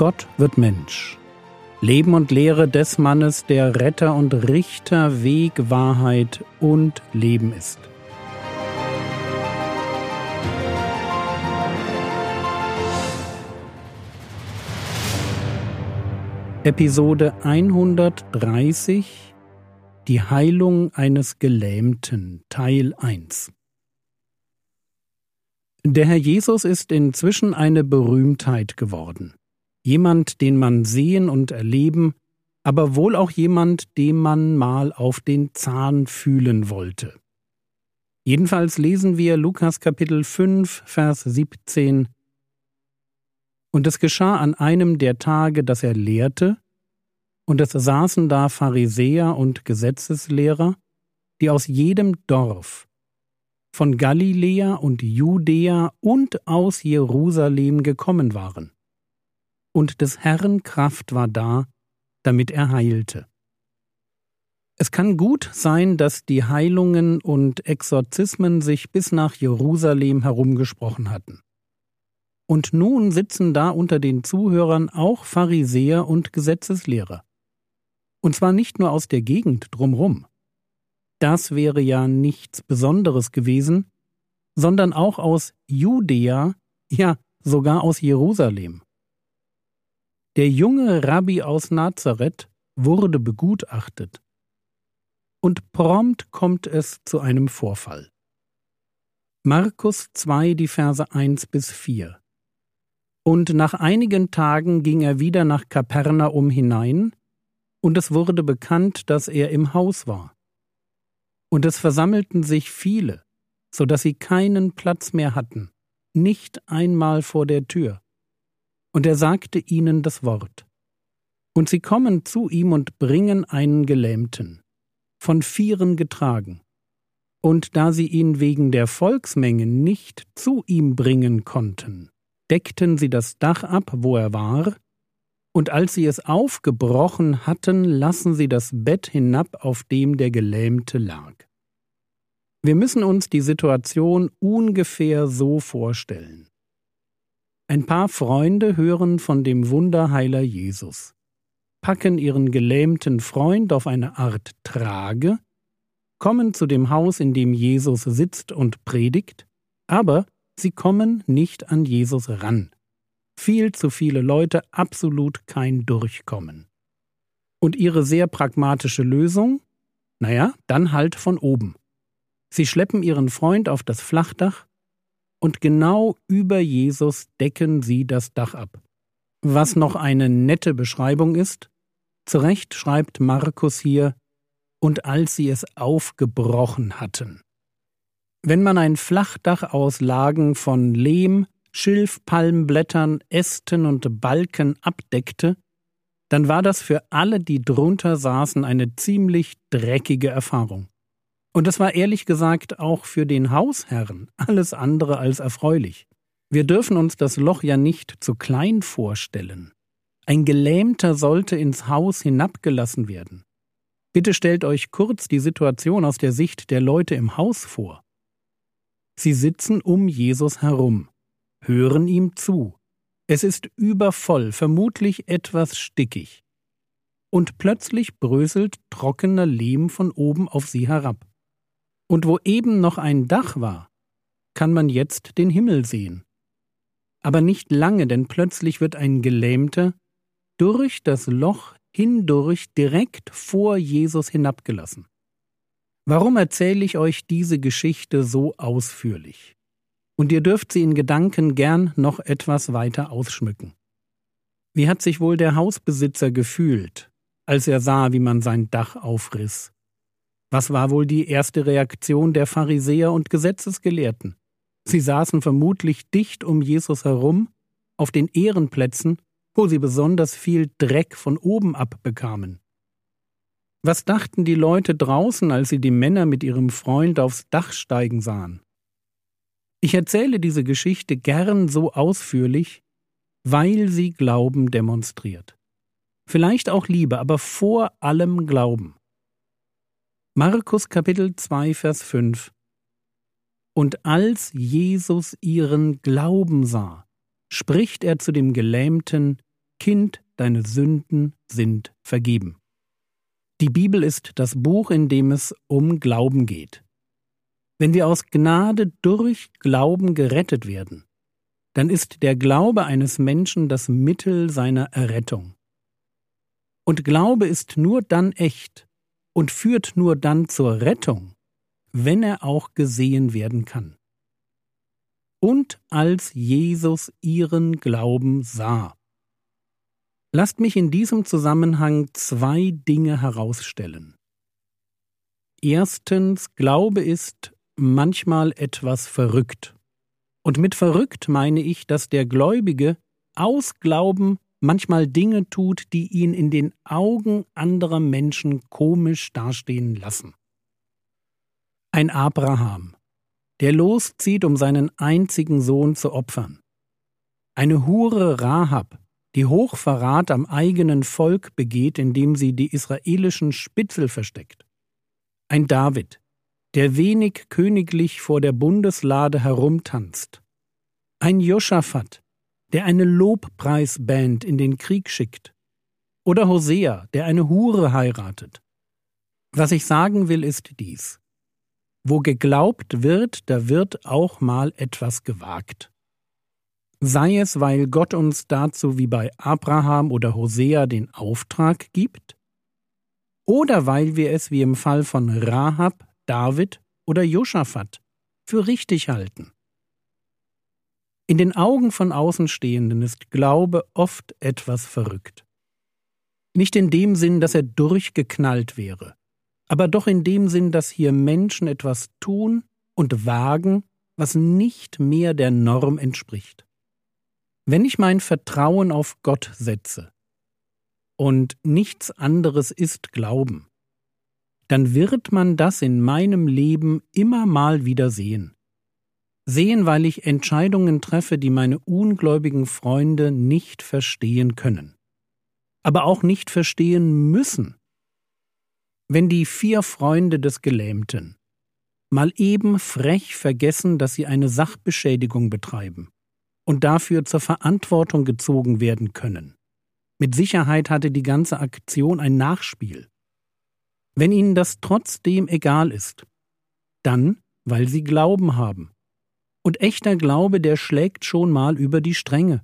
Gott wird Mensch. Leben und Lehre des Mannes, der Retter und Richter, Weg, Wahrheit und Leben ist. Episode 130 Die Heilung eines Gelähmten Teil 1 Der Herr Jesus ist inzwischen eine Berühmtheit geworden. Jemand, den man sehen und erleben, aber wohl auch jemand, dem man mal auf den Zahn fühlen wollte. Jedenfalls lesen wir Lukas Kapitel 5, Vers 17 Und es geschah an einem der Tage, dass er lehrte, und es saßen da Pharisäer und Gesetzeslehrer, die aus jedem Dorf, von Galiläa und Judäa und aus Jerusalem gekommen waren und des Herrn Kraft war da, damit er heilte. Es kann gut sein, dass die Heilungen und Exorzismen sich bis nach Jerusalem herumgesprochen hatten. Und nun sitzen da unter den Zuhörern auch Pharisäer und Gesetzeslehrer. Und zwar nicht nur aus der Gegend drumrum. Das wäre ja nichts Besonderes gewesen, sondern auch aus Judäa, ja sogar aus Jerusalem. Der junge Rabbi aus Nazareth wurde begutachtet. Und prompt kommt es zu einem Vorfall. Markus 2, die Verse 1 bis 4. Und nach einigen Tagen ging er wieder nach Kapernaum hinein, und es wurde bekannt, dass er im Haus war. Und es versammelten sich viele, so dass sie keinen Platz mehr hatten, nicht einmal vor der Tür und er sagte ihnen das Wort. Und sie kommen zu ihm und bringen einen Gelähmten, von Vieren getragen. Und da sie ihn wegen der Volksmenge nicht zu ihm bringen konnten, deckten sie das Dach ab, wo er war, und als sie es aufgebrochen hatten, lassen sie das Bett hinab, auf dem der Gelähmte lag. Wir müssen uns die Situation ungefähr so vorstellen. Ein paar Freunde hören von dem Wunderheiler Jesus, packen ihren gelähmten Freund auf eine Art Trage, kommen zu dem Haus, in dem Jesus sitzt und predigt, aber sie kommen nicht an Jesus ran. Viel zu viele Leute, absolut kein Durchkommen. Und ihre sehr pragmatische Lösung? Naja, dann halt von oben. Sie schleppen ihren Freund auf das Flachdach, und genau über Jesus decken sie das Dach ab. Was noch eine nette Beschreibung ist, zu Recht schreibt Markus hier, und als sie es aufgebrochen hatten. Wenn man ein Flachdach aus Lagen von Lehm, Schilf, Palmblättern, Ästen und Balken abdeckte, dann war das für alle, die drunter saßen, eine ziemlich dreckige Erfahrung. Und es war ehrlich gesagt auch für den Hausherrn alles andere als erfreulich. Wir dürfen uns das Loch ja nicht zu klein vorstellen. Ein Gelähmter sollte ins Haus hinabgelassen werden. Bitte stellt euch kurz die Situation aus der Sicht der Leute im Haus vor. Sie sitzen um Jesus herum, hören ihm zu. Es ist übervoll, vermutlich etwas stickig. Und plötzlich bröselt trockener Lehm von oben auf sie herab. Und wo eben noch ein Dach war, kann man jetzt den Himmel sehen. Aber nicht lange, denn plötzlich wird ein Gelähmter durch das Loch hindurch direkt vor Jesus hinabgelassen. Warum erzähle ich euch diese Geschichte so ausführlich? Und ihr dürft sie in Gedanken gern noch etwas weiter ausschmücken. Wie hat sich wohl der Hausbesitzer gefühlt, als er sah, wie man sein Dach aufriss was war wohl die erste Reaktion der Pharisäer und Gesetzesgelehrten? Sie saßen vermutlich dicht um Jesus herum, auf den Ehrenplätzen, wo sie besonders viel Dreck von oben abbekamen. Was dachten die Leute draußen, als sie die Männer mit ihrem Freund aufs Dach steigen sahen? Ich erzähle diese Geschichte gern so ausführlich, weil sie Glauben demonstriert. Vielleicht auch Liebe, aber vor allem Glauben. Markus Kapitel 2, Vers 5 Und als Jesus ihren Glauben sah, spricht er zu dem Gelähmten, Kind, deine Sünden sind vergeben. Die Bibel ist das Buch, in dem es um Glauben geht. Wenn wir aus Gnade durch Glauben gerettet werden, dann ist der Glaube eines Menschen das Mittel seiner Errettung. Und Glaube ist nur dann echt und führt nur dann zur Rettung, wenn er auch gesehen werden kann. Und als Jesus ihren Glauben sah. Lasst mich in diesem Zusammenhang zwei Dinge herausstellen. Erstens, Glaube ist manchmal etwas verrückt. Und mit verrückt meine ich, dass der Gläubige aus Glauben manchmal Dinge tut, die ihn in den Augen anderer Menschen komisch dastehen lassen. Ein Abraham, der loszieht, um seinen einzigen Sohn zu opfern. Eine Hure Rahab, die Hochverrat am eigenen Volk begeht, indem sie die israelischen Spitzel versteckt. Ein David, der wenig königlich vor der Bundeslade herumtanzt. Ein Josaphat, der eine Lobpreisband in den Krieg schickt. Oder Hosea, der eine Hure heiratet. Was ich sagen will, ist dies. Wo geglaubt wird, da wird auch mal etwas gewagt sei es, weil Gott uns dazu wie bei Abraham oder Hosea den Auftrag gibt, oder weil wir es wie im Fall von Rahab, David oder Josaphat für richtig halten. In den Augen von Außenstehenden ist Glaube oft etwas verrückt. Nicht in dem Sinn, dass er durchgeknallt wäre, aber doch in dem Sinn, dass hier Menschen etwas tun und wagen, was nicht mehr der Norm entspricht. Wenn ich mein Vertrauen auf Gott setze und nichts anderes ist Glauben, dann wird man das in meinem Leben immer mal wieder sehen. Sehen, weil ich Entscheidungen treffe, die meine ungläubigen Freunde nicht verstehen können. Aber auch nicht verstehen müssen. Wenn die vier Freunde des Gelähmten mal eben frech vergessen, dass sie eine Sachbeschädigung betreiben und dafür zur Verantwortung gezogen werden können. Mit Sicherheit hatte die ganze Aktion ein Nachspiel. Wenn ihnen das trotzdem egal ist, dann, weil sie Glauben haben. Und echter Glaube, der schlägt schon mal über die Stränge.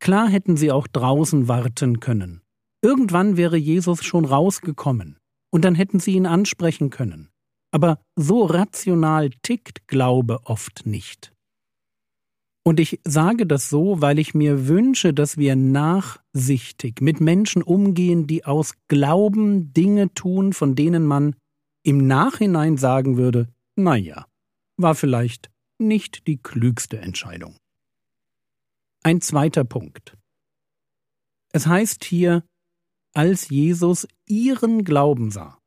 Klar hätten sie auch draußen warten können. Irgendwann wäre Jesus schon rausgekommen, und dann hätten sie ihn ansprechen können. Aber so rational tickt Glaube oft nicht. Und ich sage das so, weil ich mir wünsche, dass wir nachsichtig mit Menschen umgehen, die aus Glauben Dinge tun, von denen man im Nachhinein sagen würde, na ja, war vielleicht nicht die klügste Entscheidung. Ein zweiter Punkt. Es heißt hier, als Jesus ihren Glauben sah.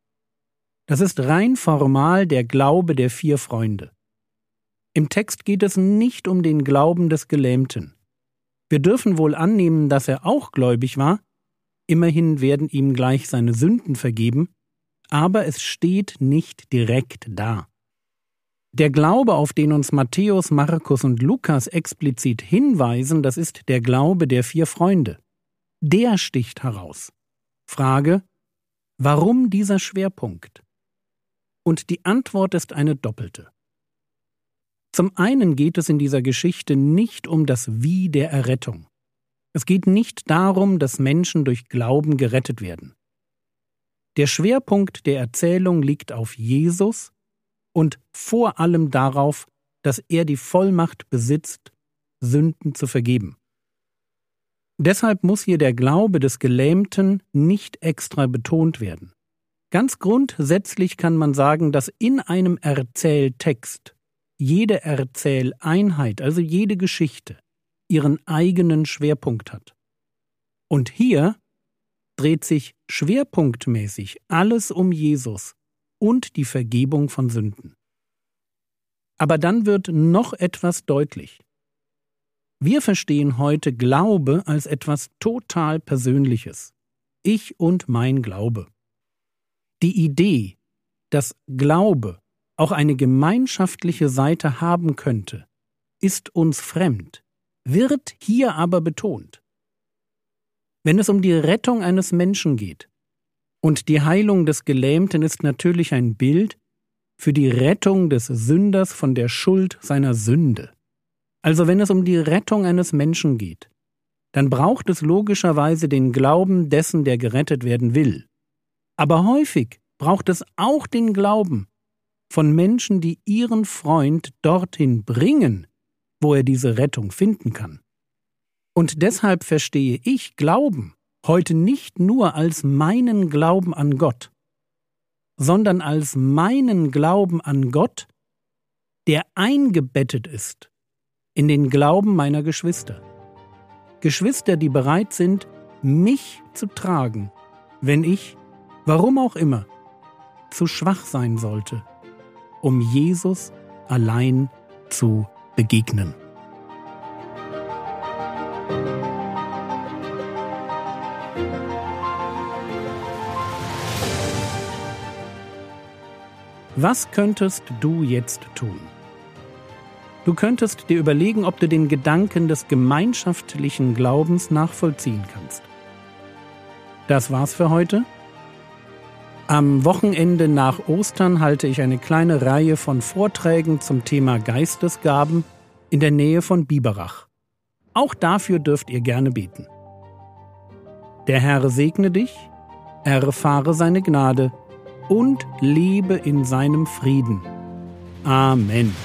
Das ist rein formal der Glaube der vier Freunde. Im Text geht es nicht um den Glauben des Gelähmten. Wir dürfen wohl annehmen, dass er auch gläubig war, immerhin werden ihm gleich seine Sünden vergeben, aber es steht nicht direkt da. Der Glaube, auf den uns Matthäus, Markus und Lukas explizit hinweisen, das ist der Glaube der vier Freunde. Der sticht heraus. Frage, warum dieser Schwerpunkt? Und die Antwort ist eine doppelte. Zum einen geht es in dieser Geschichte nicht um das Wie der Errettung. Es geht nicht darum, dass Menschen durch Glauben gerettet werden. Der Schwerpunkt der Erzählung liegt auf Jesus und vor allem darauf, dass er die Vollmacht besitzt, Sünden zu vergeben. Deshalb muss hier der Glaube des Gelähmten nicht extra betont werden. Ganz grundsätzlich kann man sagen, dass in einem Erzähltext jede Erzähleinheit, also jede Geschichte, ihren eigenen Schwerpunkt hat. Und hier dreht sich schwerpunktmäßig alles um Jesus und die Vergebung von Sünden. Aber dann wird noch etwas deutlich. Wir verstehen heute Glaube als etwas total Persönliches. Ich und mein Glaube. Die Idee, Dass Glaube auch eine gemeinschaftliche Seite haben könnte, ist uns fremd, wird hier aber betont. Wenn es um die Rettung eines Menschen geht, und die Heilung des Gelähmten ist natürlich ein Bild für die Rettung des Sünders von der Schuld seiner Sünde. Also wenn es um die Rettung eines Menschen geht, dann braucht es logischerweise den Glauben dessen, der gerettet werden will. Aber häufig braucht es auch den Glauben von Menschen, die ihren Freund dorthin bringen, wo er diese Rettung finden kann. Und deshalb verstehe ich Glauben heute nicht nur als meinen Glauben an Gott, sondern als meinen Glauben an Gott, der eingebettet ist in den Glauben meiner Geschwister. Geschwister, die bereit sind, mich zu tragen, wenn ich, warum auch immer, zu schwach sein sollte, um Jesus allein zu begegnen. Was könntest du jetzt tun? Du könntest dir überlegen, ob du den Gedanken des gemeinschaftlichen Glaubens nachvollziehen kannst. Das war's für heute. Am Wochenende nach Ostern halte ich eine kleine Reihe von Vorträgen zum Thema Geistesgaben in der Nähe von Biberach. Auch dafür dürft ihr gerne beten. Der Herr segne dich, erfahre seine Gnade und lebe in seinem Frieden. Amen.